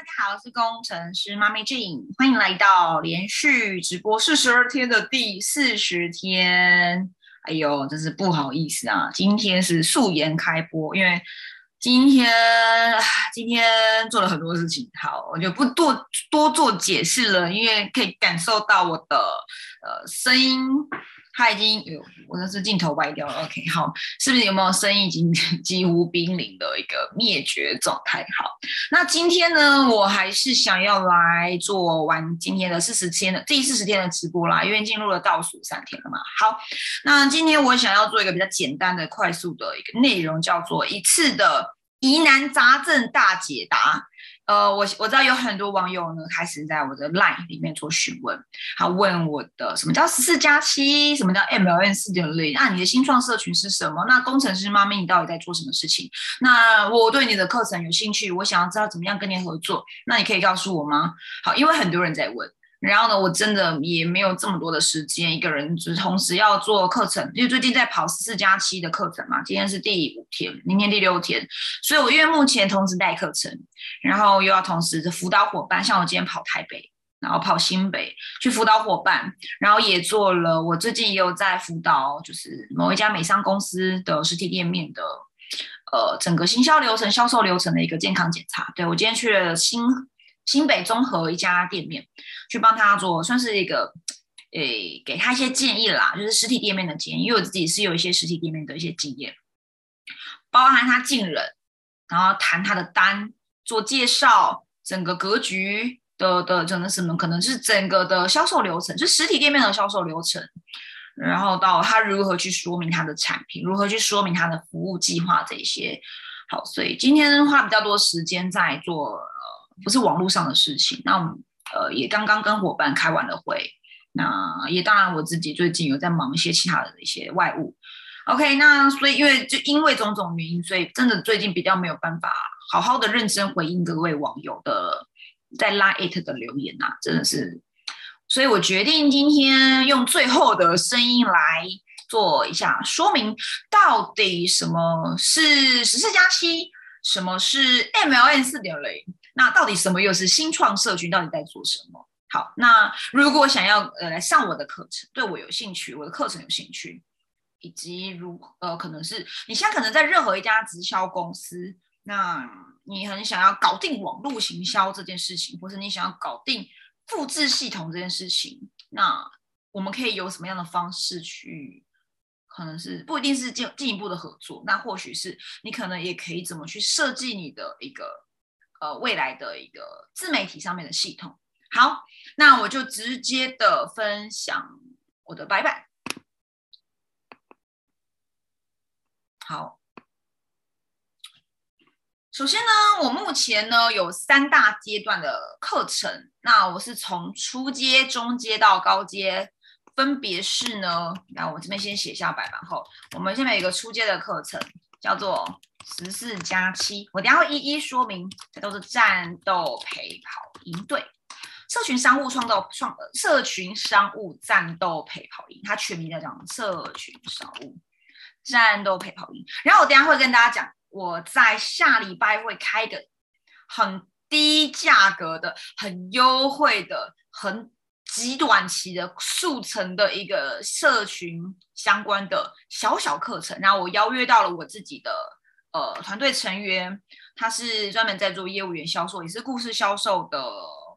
大家好，我是工程师妈咪 Jane，欢迎来到连续直播四十二天的第四十天。哎呦，真是不好意思啊，今天是素颜开播，因为今天今天做了很多事情，好，我就不多多做解释了，因为可以感受到我的呃声音。他已经有，我那是镜头歪掉了。OK，好，是不是有没有声音已经几乎濒临的一个灭绝状态？好，那今天呢，我还是想要来做完今天的四十天的第四十天的直播啦，因为进入了倒数三天了嘛。好，那今天我想要做一个比较简单的、快速的一个内容，叫做一次的疑难杂症大解答。呃，我我知道有很多网友呢，开始在我的 LINE 里面做询问，他问我的什么叫十四加七，什么叫 MLN 四点零？那你的新创社群是什么？那工程师妈咪，你到底在做什么事情？那我对你的课程有兴趣，我想要知道怎么样跟您合作，那你可以告诉我吗？好，因为很多人在问。然后呢，我真的也没有这么多的时间，一个人只同时要做课程，因为最近在跑四加七的课程嘛，今天是第五天，明天第六天，所以我因为目前同时带课程，然后又要同时辅导伙伴，像我今天跑台北，然后跑新北去辅导伙伴，然后也做了，我最近也有在辅导，就是某一家美商公司的实体店面的，呃，整个行销流程、销售流程的一个健康检查。对我今天去了新。新北综合一家店面，去帮他做，算是一个，诶，给他一些建议啦，就是实体店面的建议，因为我自己是有一些实体店面的一些经验，包含他进人，然后谈他的单，做介绍，整个格局的的整个什么，可能是整个的销售流程，就实体店面的销售流程，然后到他如何去说明他的产品，如何去说明他的服务计划这些。好，所以今天花比较多时间在做。不是网络上的事情，那我们呃也刚刚跟伙伴开完了会，那也当然我自己最近有在忙一些其他的一些外务，OK，那所以因为就因为种种原因，所以真的最近比较没有办法好好的认真回应各位网友的在拉 it 的留言呐，真的是，所以我决定今天用最后的声音来做一下说明，到底什么是十四加七，什么是 MLN 四点零。那到底什么又是新创社群？到底在做什么？好，那如果想要呃来上我的课程，对我有兴趣，我的课程有兴趣，以及如呃可能是你现在可能在任何一家直销公司，那你很想要搞定网络行销这件事情，或是你想要搞定复制系统这件事情，那我们可以有什么样的方式去？可能是不一定是进进一步的合作，那或许是你可能也可以怎么去设计你的一个。呃，未来的一个自媒体上面的系统，好，那我就直接的分享我的白板。好，首先呢，我目前呢有三大阶段的课程，那我是从初阶、中阶到高阶，分别是呢，那我这边先写下白板后，我们下面有一个初阶的课程，叫做。十四加七，我等下会一一说明。这都是战斗陪跑营队，社群商务创造创社群商务战斗陪跑营，它全名叫讲社群商务战斗陪跑营。然后我等下会跟大家讲，我在下礼拜会开个很低价格的、很优惠的、很极短期的速成的一个社群相关的小小课程。然后我邀约到了我自己的。呃，团队成员他是专门在做业务员销售，也是故事销售的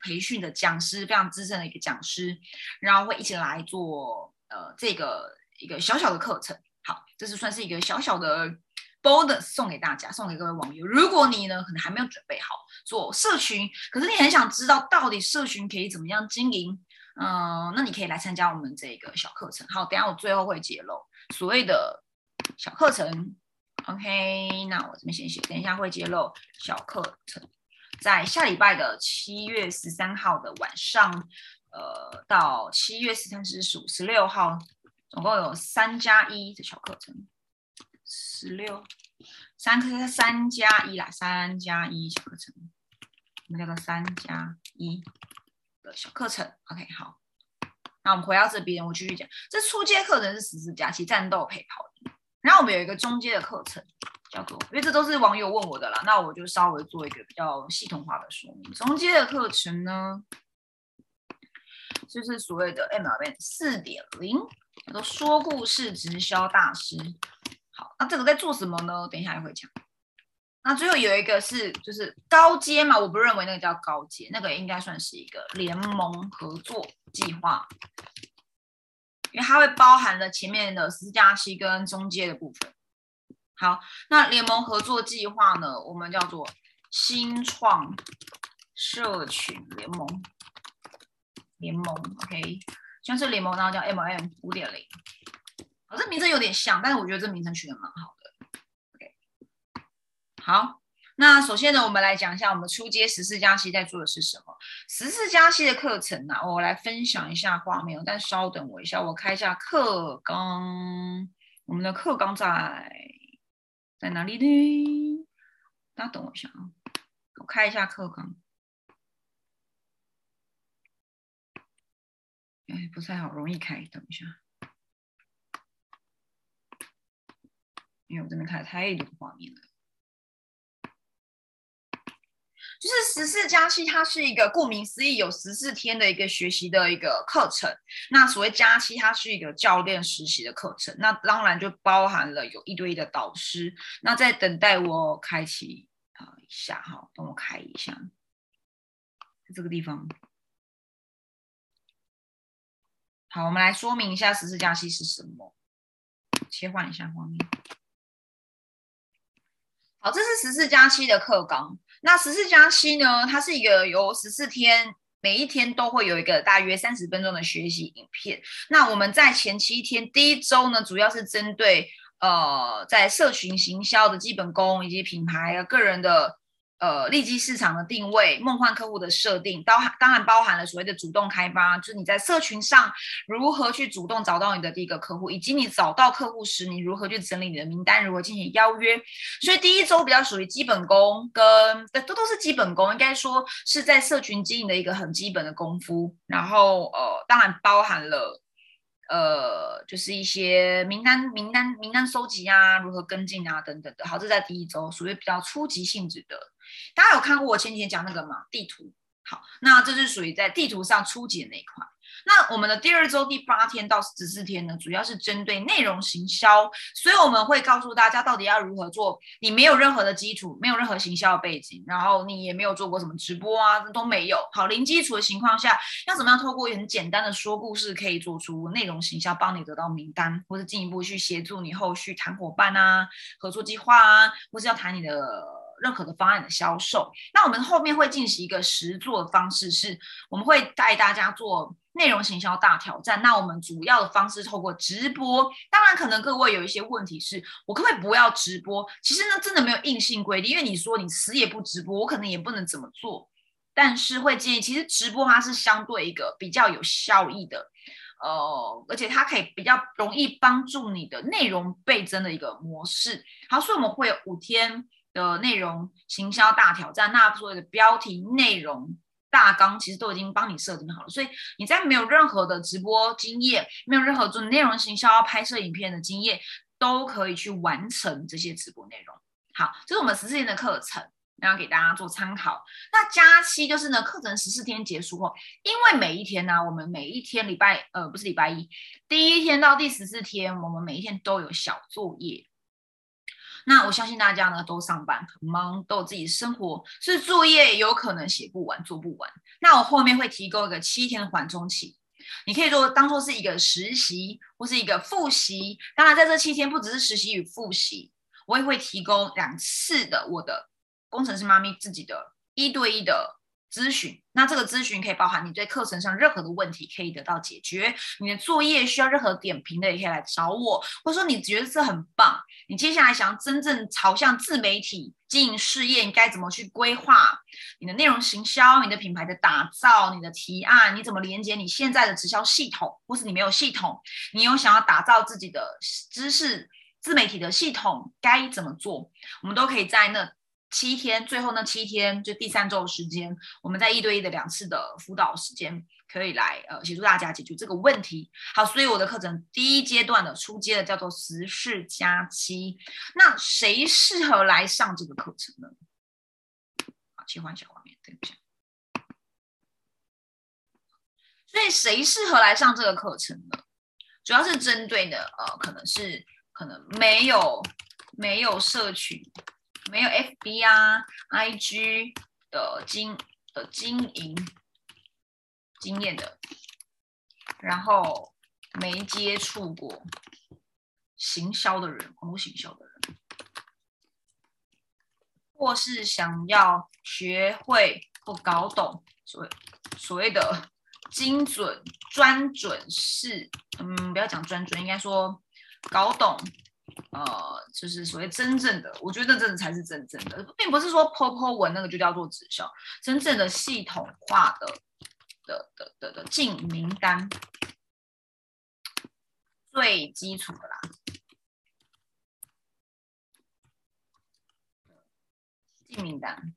培训的讲师，非常资深的一个讲师，然后会一起来做呃这个一个小小的课程。好，这是算是一个小小的 bonus 送给大家，送给各位网友。如果你呢可能还没有准备好做社群，可是你很想知道到底社群可以怎么样经营，嗯，那你可以来参加我们这个小课程。好，等下我最后会揭露所谓的小课程。OK，那我这边先写，等一下会揭露小课程，在下礼拜的七月十三号的晚上，呃，到七月十三、十五、十六号，总共有三加一的小课程，十六三科三加一啦，三加一小课程，我们叫做三加一的小课程。OK，好，那我们回到这边，我继续讲，这初阶课程是十四加七战斗陪跑。然后我们有一个中阶的课程，叫做，因为这都是网友问我的啦，那我就稍微做一个比较系统化的说明。中阶的课程呢，就是所谓的 MLM 四点零，叫做说故事直销大师。好，那这个在做什么呢？等一下也会讲。那最后有一个是就是高阶嘛，我不认为那个叫高阶，那个应该算是一个联盟合作计划，因为它会包含了前面的私加七跟中阶的部分。好，那联盟合作计划呢，我们叫做新创社群联盟联盟，OK，像是联盟，然后叫 MM 五点零，好，这名称有点像，但是我觉得这名称取得蛮好的。好，那首先呢，我们来讲一下我们初阶十四加七在做的是什么。十四加七的课程呢，我来分享一下画面。但稍等我一下，我开一下课纲。我们的课纲在在哪里呢？大家等我一下啊，我开一下课纲。哎，不太好，容易开，等一下，因为我这边开的太多画面了。就是十四加七，它是一个顾名思义有十四天的一个学习的一个课程。那所谓加七，它是一个教练实习的课程。那当然就包含了有一堆的导师。那在等待我开启啊一下哈，等我开一下，在这个地方。好，我们来说明一下十四加七是什么。切换一下画面。好，这是十四加七的课纲。那十四加七呢？它是一个由十四天，每一天都会有一个大约三十分钟的学习影片。那我们在前七天，第一周呢，主要是针对呃，在社群行销的基本功以及品牌个人的。呃，利基市场的定位、梦幻客户的设定，包含当然包含了所谓的主动开发，就是你在社群上如何去主动找到你的第一个客户，以及你找到客户时，你如何去整理你的名单，如何进行邀约。所以第一周比较属于基本功，跟这都都是基本功，应该说是在社群经营的一个很基本的功夫。然后呃，当然包含了呃，就是一些名单、名单、名单收集啊，如何跟进啊等等的。好，这在第一周属于比较初级性质的。大家有看过我前几天讲那个吗？地图，好，那这是属于在地图上初级的那一块。那我们的第二周第八天到十四天呢，主要是针对内容行销，所以我们会告诉大家到底要如何做。你没有任何的基础，没有任何行销的背景，然后你也没有做过什么直播啊，都没有。好，零基础的情况下，要怎么样透过很简单的说故事，可以做出内容行销，帮你得到名单，或者进一步去协助你后续谈伙伴啊、合作计划啊，或是要谈你的。任何的方案的销售，那我们后面会进行一个实做的方式，是我们会带大家做内容行销大挑战。那我们主要的方式透过直播，当然可能各位有一些问题是，我可不可以不要直播？其实呢，真的没有硬性规定，因为你说你死也不直播，我可能也不能怎么做。但是会建议，其实直播它是相对一个比较有效益的，呃，而且它可以比较容易帮助你的内容倍增的一个模式。好，所以我们会有五天。的内容行销大挑战，那所有的标题、内容、大纲其实都已经帮你设定好了，所以你在没有任何的直播经验，没有任何做内容行销、拍摄影片的经验，都可以去完成这些直播内容。好，这是我们十四天的课程，然后给大家做参考。那加期就是呢，课程十四天结束后，因为每一天呢，我们每一天礼拜呃不是礼拜一，第一天到第十四天，我们每一天都有小作业。那我相信大家呢都上班很忙，都有自己生活，所以作业有可能写不完、做不完。那我后面会提供一个七天的缓冲期，你可以做当做是一个实习或是一个复习。当然，在这七天不只是实习与复习，我也会提供两次的我的工程师妈咪自己的一对一的。咨询，那这个咨询可以包含你对课程上任何的问题可以得到解决，你的作业需要任何点评的也可以来找我，或者说你觉得这很棒，你接下来想要真正朝向自媒体经营事业，该怎么去规划你的内容行销、你的品牌的打造、你的提案，你怎么连接你现在的直销系统，或是你没有系统，你有想要打造自己的知识自媒体的系统，该怎么做，我们都可以在那。七天，最后那七天就第三周的时间，我们在一对一的两次的辅导时间，可以来呃协助大家解决这个问题。好，所以我的课程第一阶段的初阶的叫做十四加七，那谁适合来上这个课程呢？好，切换小画面，等一下。所以谁适合来上这个课程呢？主要是针对的呃，可能是可能没有没有社群。没有 FB 啊，IG 的经的经营经验的，然后没接触过行销的人，网络行销的人，或是想要学会或搞懂所谓所谓的精准专准是，嗯，不要讲专准，应该说搞懂。呃，就是所谓真正的，我觉得这才是真正的，并不是说 POPO 文那个就叫做直销，真正的系统化的的的的的进名单，最基础的啦，进名单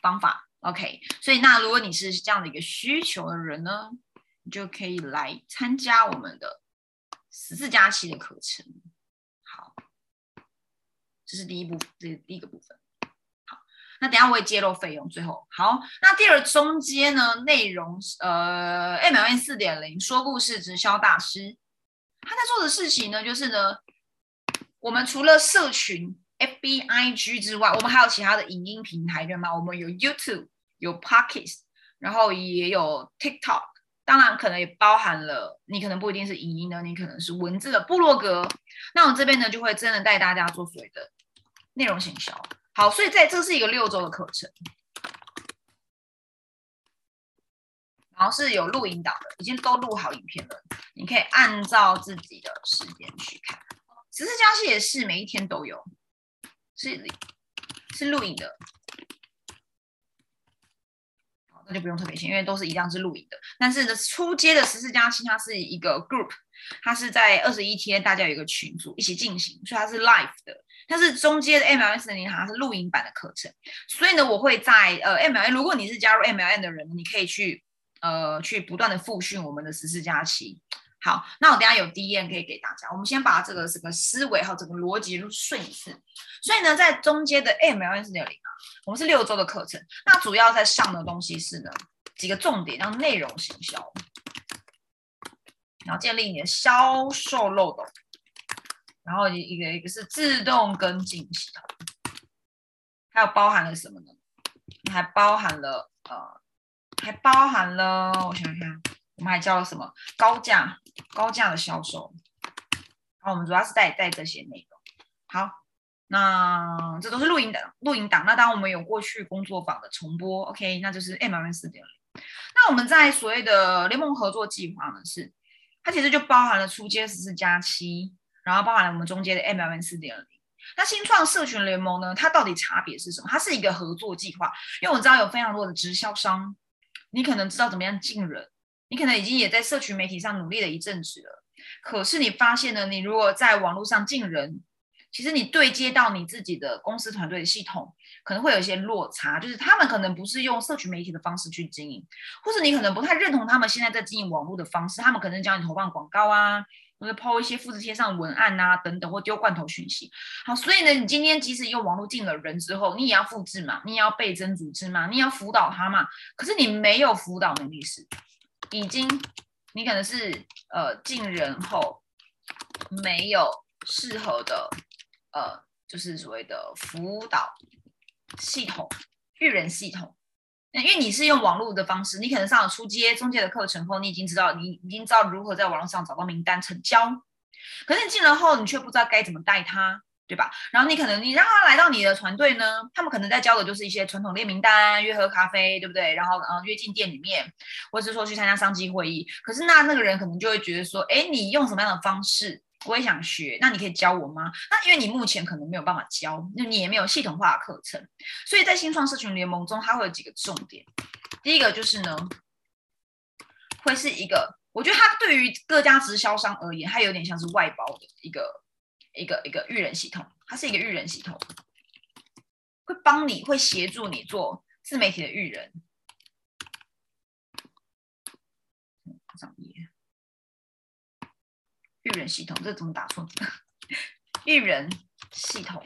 方法，OK，所以那如果你是这样的一个需求的人呢，你就可以来参加我们的十四加七的课程。这是第一部分，这是第一个部分。好，那等下我会揭露费用。最后，好，那第二中间呢，内容是呃，MLN 四点零说故事直销大师，他在做的事情呢，就是呢，我们除了社群 FBIG 之外，我们还有其他的影音平台，对吗？我们有 YouTube，有 Pockets，然后也有 TikTok，当然可能也包含了你可能不一定是影音的，你可能是文字的部落格。那我这边呢，就会真的带大家做所谓的。内容行销好，所以在这是一个六周的课程，然后是有录音档的，已经都录好影片了，你可以按照自己的时间去看。十四加七也是每一天都有，是是录影的，那就不用特别写，因为都是一样是录影的。但是呢，初阶的十四加七它是一个 group，它是在二十一天，大家有一个群组一起进行，所以它是 live 的。它是中间的 MLN 零它是录音版的课程，所以呢，我会在呃 MLN，如果你是加入 MLN 的人，你可以去呃去不断的复训我们的十四加七。好，那我等下有 D N 可以给大家，我们先把这个这个思维还有这个逻辑顺一次。所以呢，在中间的 MLN 四点零啊，我们是六周的课程，那主要在上的东西是呢几个重点，像内容行销，然后建立你的销售漏斗。然后一个一个是自动跟进系统，还有包含了什么呢？还包含了呃，还包含了我想想，我们还教了什么？高价高价的销售。好，我们主要是带带这些内容。好，那这都是录音的录音档。那当我们有过去工作坊的重播，OK，那就是 M M 四点零。那我们在所谓的联盟合作计划呢，是它其实就包含了初阶十四加七。然后包含了我们中间的 MLN 四点零，那新创社群联盟呢？它到底差别是什么？它是一个合作计划，因为我知道有非常多的直销商，你可能知道怎么样进人，你可能已经也在社群媒体上努力了一阵子了，可是你发现呢，你如果在网络上进人，其实你对接到你自己的公司团队的系统，可能会有一些落差，就是他们可能不是用社群媒体的方式去经营，或者你可能不太认同他们现在在经营网络的方式，他们可能教你投放广告啊。或者抛一些复制贴上文案啊，等等，或丢罐头讯息。好，所以呢，你今天即使用网络进了人之后，你也要复制嘛，你也要倍增组织嘛，你也要辅导他嘛。可是你没有辅导能力是，已经你可能是呃进人后没有适合的呃，就是所谓的辅导系统、育人系统。因为你是用网络的方式，你可能上了初阶、中阶的课程后，你已经知道，你已经知道如何在网络上找到名单成交。可是你进了后，你却不知道该怎么带他，对吧？然后你可能你让他来到你的团队呢，他们可能在教的就是一些传统列名单、约喝咖啡，对不对？然后嗯约进店里面，或者是说去参加商机会议。可是那那个人可能就会觉得说，哎，你用什么样的方式？我也想学，那你可以教我吗？那因为你目前可能没有办法教，那你也没有系统化的课程，所以在新创社群联盟中，它会有几个重点。第一个就是呢，会是一个，我觉得它对于各家直销商而言，它有点像是外包的一个一个一个育人系统，它是一个育人系统。会帮你会协助你做自媒体的育人。上页，育人系统，这怎么打错？育人系统，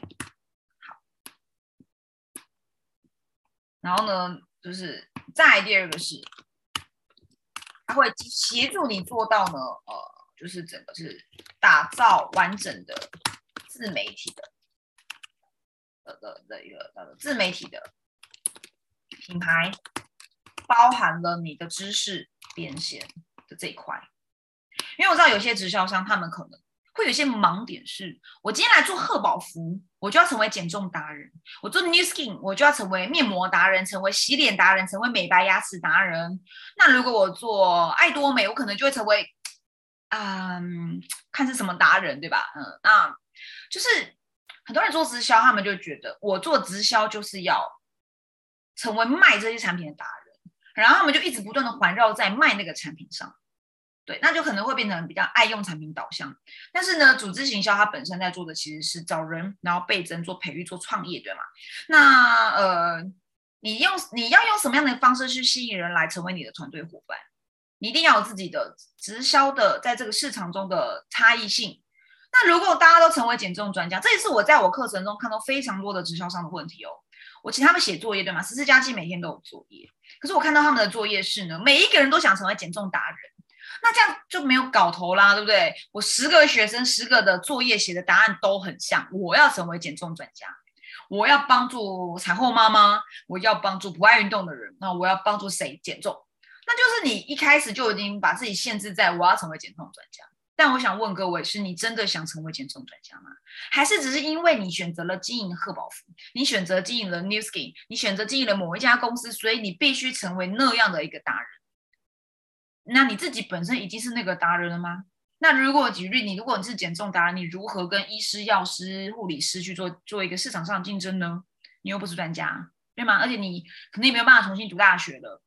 好。然后呢，就是再第二个是，它会协助你做到呢，呃，就是整个是打造完整的自媒体的。的的的一个呃自媒体的品牌，包含了你的知识变现的这一块，因为我知道有些直销商他们可能会有一些盲点，是我今天来做贺宝福，我就要成为减重达人；我做 New Skin，我就要成为面膜达人，成为洗脸达人，成为美白牙齿达人。那如果我做爱多美，我可能就会成为，嗯，看是什么达人，对吧？嗯，那就是。很多人做直销，他们就觉得我做直销就是要成为卖这些产品的达人，然后他们就一直不断的环绕在卖那个产品上，对，那就可能会变成比较爱用产品导向。但是呢，组织行销它本身在做的其实是找人，然后倍增、做培育、做创业，对吗？那呃，你用你要用什么样的方式去吸引人来成为你的团队伙伴？你一定要有自己的直销的在这个市场中的差异性。那如果大家都成为减重专家，这也是我在我课程中看到非常多的直销商的问题哦。我请他们写作业，对吗？十四加七每天都有作业，可是我看到他们的作业是呢，每一个人都想成为减重达人，那这样就没有搞头啦，对不对？我十个学生，十个的作业写的答案都很像，我要成为减重专家，我要帮助产后妈妈，我要帮助不爱运动的人，那我要帮助谁减重？那就是你一开始就已经把自己限制在我要成为减重专家。但我想问各位，是你真的想成为减重专家吗？还是只是因为你选择了经营贺宝福，你选择经营了 New Skin，你选择经营了某一家公司，所以你必须成为那样的一个达人？那你自己本身已经是那个达人了吗？那如果举例，你如果你是减重达人，你如何跟医师、药师、护理师去做做一个市场上竞争呢？你又不是专家，对吗？而且你肯定没有办法重新读大学了，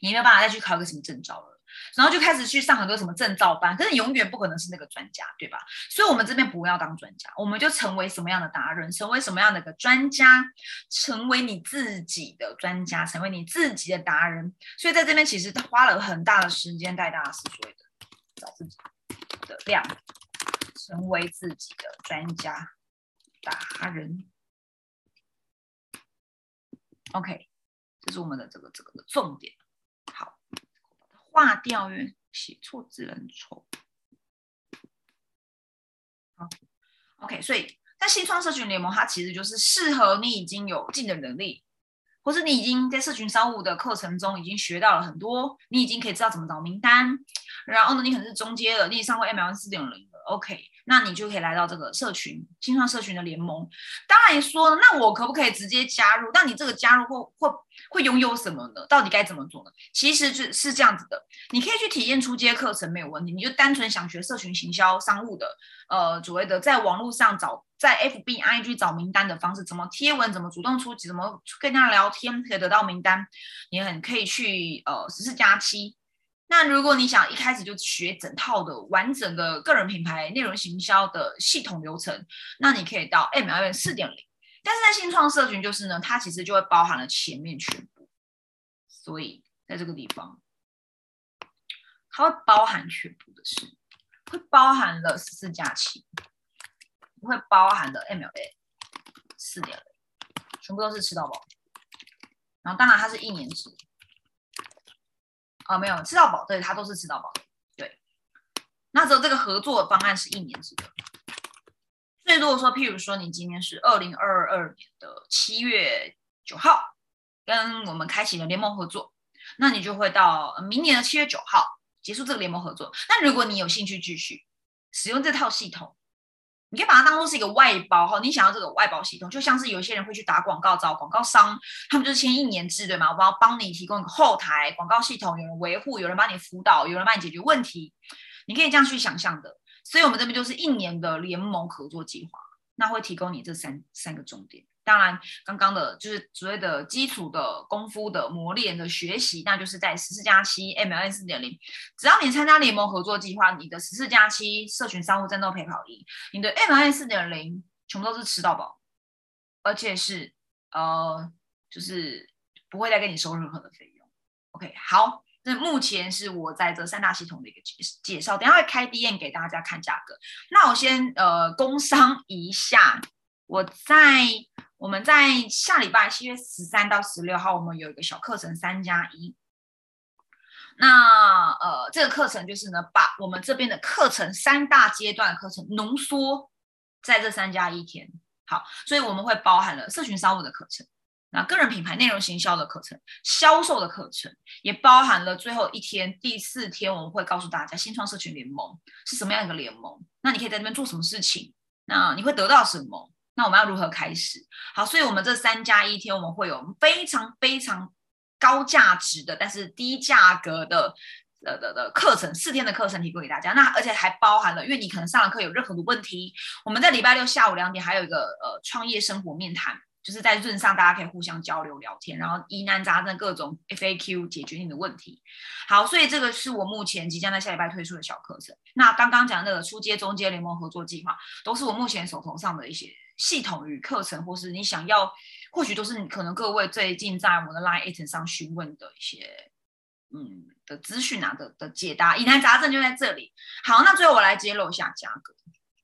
你没有办法再去考个什么证照了。然后就开始去上很多什么证照班，可是永远不可能是那个专家，对吧？所以，我们这边不要当专家，我们就成为什么样的达人，成为什么样的个专家，成为你自己的专家，成为你自己的达人。所以，在这边其实花了很大的时间带大家是所谓的找自己的量，成为自己的专家达人。OK，这是我们的这个这个的重点。好划掉，因为写错字很丑。好，OK，所以在新创社群联盟，它其实就是适合你已经有技能能力，或是你已经在社群商务的课程中已经学到了很多，你已经可以知道怎么找名单，然后呢，你可能是中阶的，你上过 MLM 四点零的，OK，那你就可以来到这个社群新创社群的联盟。当然说，那我可不可以直接加入？那你这个加入或或会拥有什么呢？到底该怎么做呢？其实是是这样子的，你可以去体验初阶课程没有问题。你就单纯想学社群行销商务的，呃，所谓的在网络上找，在 FB、IG 找名单的方式，怎么贴文，怎么主动出击，怎么跟人家聊天可以得到名单，你很可以去呃十四加七。那如果你想一开始就学整套的完整的个人品牌内容行销的系统流程，那你可以到 MLM 四点零。但是在新创社群，就是呢，它其实就会包含了前面全部，所以在这个地方，它会包含全部的事，会包含了十四加七，会包含的 MLA 四点零，全部都是吃到饱。然后当然它是一年制，哦，没有吃到饱，对，它都是吃到饱，对。那只有这个合作方案是一年制的。所以如果说，譬如说你今天是二零二二年的七月九号，跟我们开启了联盟合作，那你就会到明年的七月九号结束这个联盟合作。那如果你有兴趣继续使用这套系统，你可以把它当做是一个外包哈。你想要这个外包系统，就像是有些人会去打广告找广告商，他们就是签一年制对吗？我要帮你提供一个后台广告系统，有人维护，有人帮你辅导，有人帮你解决问题，你可以这样去想象的。所以，我们这边就是一年的联盟合作计划，那会提供你这三三个重点。当然，刚刚的就是所谓的基础的功夫的磨练的学习，那就是在十四加七 MLN 四点零。只要你参加联盟合作计划，你的十四加七社群商务战斗陪跑营，你的 MLN 四点零全部都是吃到饱，而且是呃，就是不会再跟你收任何的费用。OK，好，那目前是我在这三大系统的一个介介绍，等下会开 D N 给大家看价格。那我先呃工商一下，我在我们在下礼拜七月十三到十六号，我们有一个小课程三加一。那呃，这个课程就是呢，把我们这边的课程三大阶段课程浓缩在这三加一天。好，所以我们会包含了社群商务的课程，那个人品牌内容行销的课程，销售的课程，也包含了最后一天第四天，我们会告诉大家新创社群联盟是什么样一个联盟。那你可以在那边做什么事情？那你会得到什么？那我们要如何开始？好，所以我们这三加一天，我们会有非常非常高价值的，但是低价格的。的的的课程，四天的课程提供给大家，那而且还包含了，因为你可能上了课有任何的问题，我们在礼拜六下午两点还有一个呃创业生活面谈，就是在润上大家可以互相交流聊天，然后疑难杂症各种 FAQ 解决你的问题。好，所以这个是我目前即将在下礼拜推出的小课程。那刚刚讲那个初阶、中阶联盟合作计划，都是我目前手头上的一些系统与课程，或是你想要，或许都是你可能各位最近在我的 Line a t 上询问的一些。嗯的资讯啊的的解答，疑难杂症就在这里。好，那最后我来揭露一下价格，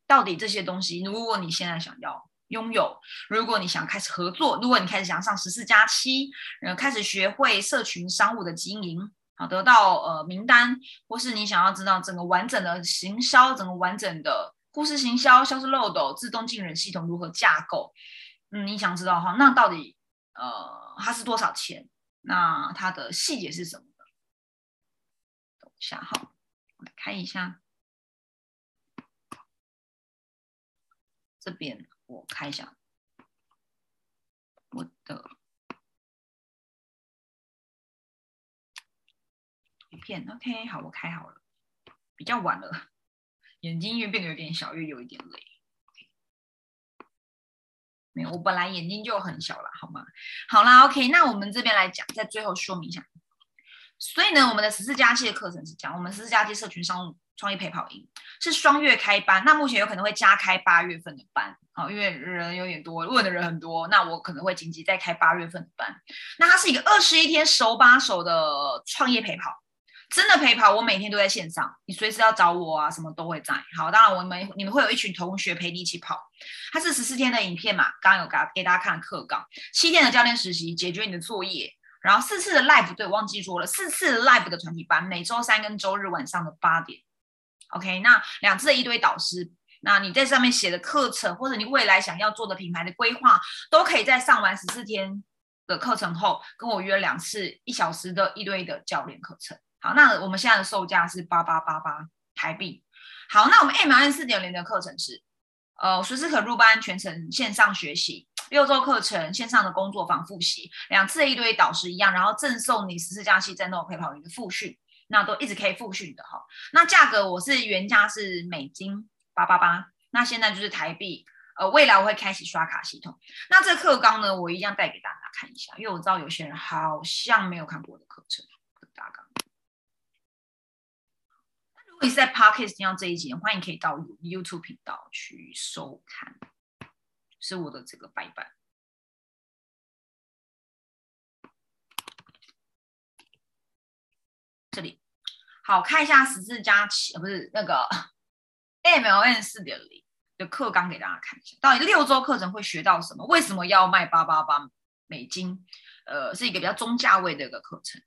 到底这些东西，如果你现在想要拥有，如果你想开始合作，如果你开始想上十四加七，呃，开始学会社群商务的经营，好，得到呃名单，或是你想要知道整个完整的行销，整个完整的故事行销、销售漏斗、自动进人系统如何架构，嗯，你想知道哈，那到底呃它是多少钱？那它的细节是什么？等一下哈，我来看一下。这边我开一下我的图片。OK，好，我开好了。比较晚了，眼睛越变得有点小，越有一点累。没有，我本来眼睛就很小了，好吗？好啦，OK，那我们这边来讲，在最后说明一下。所以呢，我们的十四加七的课程是讲我们十四加七社群商务创业陪跑营是双月开班，那目前有可能会加开八月份的班，啊，因为人有点多，问的人很多，那我可能会紧急再开八月份的班。那它是一个二十一天手把手的创业陪跑，真的陪跑，我每天都在线上，你随时要找我啊，什么都会在。好，当然我们你们会有一群同学陪你一起跑，它是十四天的影片嘛，刚刚有给给大家看课纲，七天的教练实习，解决你的作业。然后四次的 live，对，忘记说了，四次 live 的团体班，每周三跟周日晚上的八点，OK，那两次的一堆导师，那你在上面写的课程，或者你未来想要做的品牌的规划，都可以在上完十四天的课程后，跟我约两次一小时的一堆的教练课程。好，那我们现在的售价是八八八八台币。好，那我们 M N 四点零的课程是，呃，随时可入班，全程线上学习。六周课程线上的工作坊复习，两次一堆导师一样，然后赠送你十四加七战斗陪跑员的复训，那都一直可以复训的哈。那价格我是原价是美金八八八，那现在就是台币。呃，未来我会开启刷卡系统。那这课纲呢，我一样带给大家看一下，因为我知道有些人好像没有看过我的课程大纲。果你在 Podcast 听到这一集，欢迎可以到 YouTube 频道去收看。是我的这个白板，这里好看一下十四加七，不是那个 MLN 四点零的课纲给大家看一下，到底六周课程会学到什么？为什么要卖八八八美金？呃，是一个比较中价位的一个课程。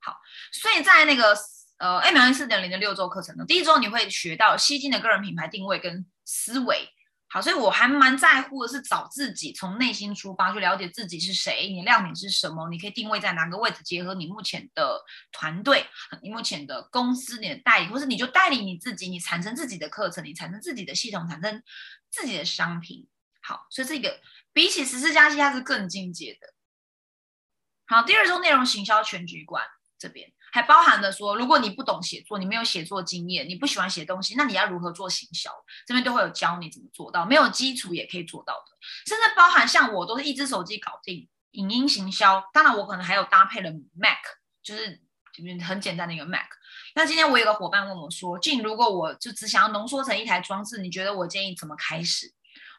好，所以在那个呃 MLN 四点零的六周课程呢，第一周你会学到吸金的个人品牌定位跟思维。好，所以我还蛮在乎的是找自己，从内心出发去了解自己是谁，你的亮点是什么，你可以定位在哪个位置，结合你目前的团队、你目前的公司、你的代理，或是你就代理你自己，你产生自己的课程，你产生自己的系统，产生自己的商品。好，所以这个比起十四加七，它是更进阶的。好，第二周内容行销全局观这边。还包含着说，如果你不懂写作，你没有写作经验，你不喜欢写东西，那你要如何做行销？这边都会有教你怎么做到，没有基础也可以做到的。甚至包含像我都是一只手机搞定影音行销，当然我可能还有搭配了 Mac，就是就是很简单的一个 Mac。那今天我有个伙伴问我说：“静，如果我就只想要浓缩成一台装置，你觉得我建议怎么开始？”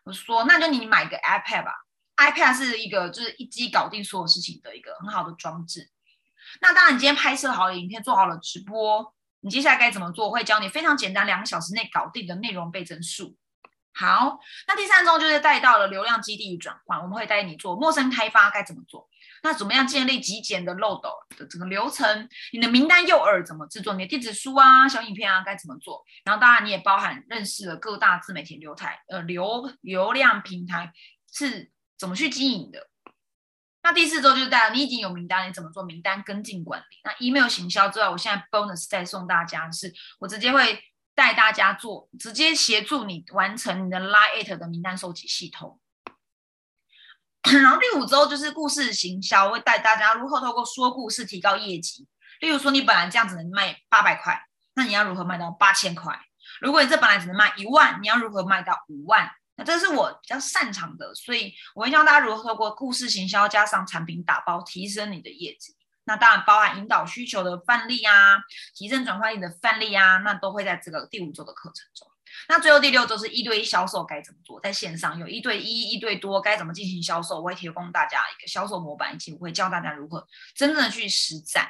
我说：“那就你买个 iPad 吧 iPad 是一个就是一机搞定所有事情的一个很好的装置。那当然，你今天拍摄好了影片，做好了直播，你接下来该怎么做？我会教你非常简单，两个小时内搞定的内容倍增术。好，那第三周就是带到了流量基地转换，我们会带你做陌生开发该怎么做？那怎么样建立极简的漏斗的这个流程？你的名单诱饵怎么制作？你的电子书啊、小影片啊该怎么做？然后当然你也包含认识了各大自媒体流台呃流流量平台是怎么去经营的。那第四周就是带你已经有名单，你怎么做名单跟进管理？那 email 行销之外，我现在 bonus 再送大家是，我直接会带大家做，直接协助你完成你的 Line 的名单收集系统。然后第五周就是故事行销，会带大家如何透过说故事提高业绩。例如说，你本来这样子能卖八百块，那你要如何卖到八千块？如果你这本来只能卖一万，你要如何卖到五万？那这是我比较擅长的，所以我会教大家如何透过故事行销加上产品打包，提升你的业绩。那当然包含引导需求的范例啊，提升转化率的范例啊，那都会在这个第五周的课程中。那最后第六周是一对一销售该怎么做？在线上有一对一、一对多该怎么进行销售？我会提供大家一个销售模板，以及我会教大家如何真正的去实战。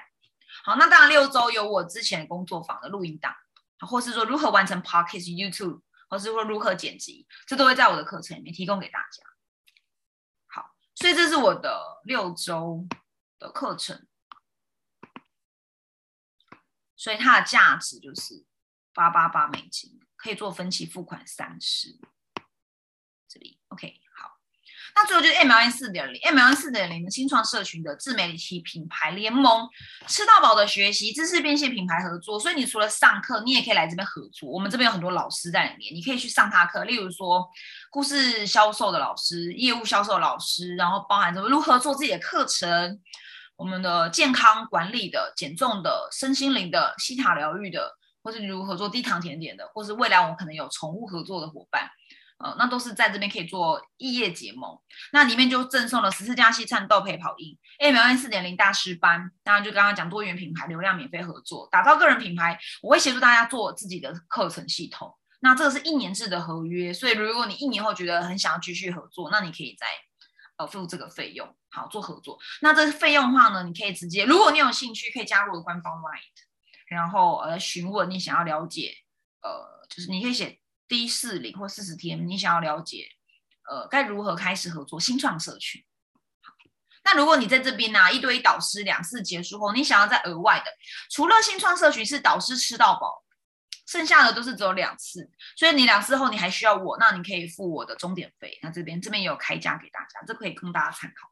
好，那当然六周有我之前工作坊的录音档，或是说如何完成 Podcast、YouTube，或是说如何剪辑，这都会在我的课程里面提供给大家。好，所以这是我的六周的课程，所以它的价值就是八八八美金。可以做分期付款三十，这里 OK，那最后就是 MLN 四点零，MLN 四点零的新创社群的自媒体品牌联盟，吃到饱的学习，知识变现品牌合作。所以你除了上课，你也可以来这边合作。我们这边有很多老师在里面，你可以去上他课。例如说故事销售的老师、业务销售老师，然后包含什么如何做自己的课程，我们的健康管理的、减重的、身心灵的、西塔疗愈的。或是如何做低糖甜点的，或是未来我们可能有宠物合作的伙伴，呃，那都是在这边可以做异业结盟。那里面就赠送了十四加西灿豆陪跑音 M L N 四点零大师班，当然就刚刚讲多元品牌流量免费合作，打造个人品牌，我会协助大家做自己的课程系统。那这个是一年制的合约，所以如果你一年后觉得很想要继续合作，那你可以再呃付这个费用，好做合作。那这费用的话呢，你可以直接，如果你有兴趣，可以加入我的官方 Line。然后呃询问你想要了解，呃就是你可以写第四零或四十天，你想要了解，呃该如何开始合作新创社群。好那如果你在这边呢，一堆导师两次结束后，你想要再额外的，除了新创社群是导师吃到饱，剩下的都是只有两次，所以你两次后你还需要我，那你可以付我的终点费。那这边这边也有开价给大家，这可以供大家参考。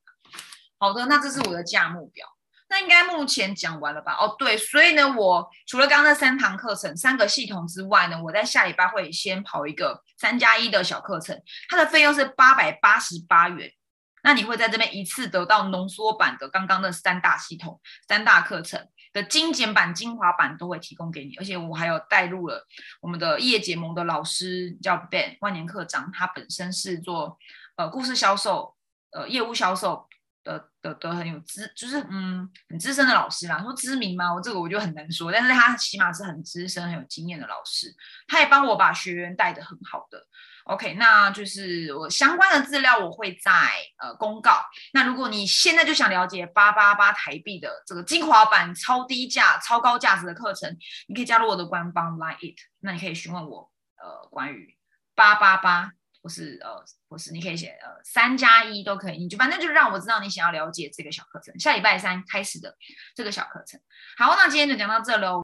好的，那这是我的价目表。那应该目前讲完了吧？哦，对，所以呢，我除了刚刚那三堂课程、三个系统之外呢，我在下礼拜会先跑一个三加一的小课程，它的费用是八百八十八元。那你会在这边一次得到浓缩版的刚刚的三大系统、三大课程的精简版、精华版都会提供给你，而且我还有带入了我们的业结盟的老师叫 Ben 万年课长，他本身是做呃故事销售、呃业务销售。的的的很有资，就是嗯很资深的老师啦。说知名吗？我这个我就很难说，但是他起码是很资深、很有经验的老师。他也帮我把学员带的很好的。OK，那就是我相关的资料我会在呃公告。那如果你现在就想了解八八八台币的这个精华版、超低价、超高价值的课程，你可以加入我的官方 Line It。那你可以询问我呃关于八八八。或是呃，或是你可以写呃三加一都可以，你就反正就是让我知道你想要了解这个小课程，下礼拜三开始的这个小课程。好，那今天就讲到这喽。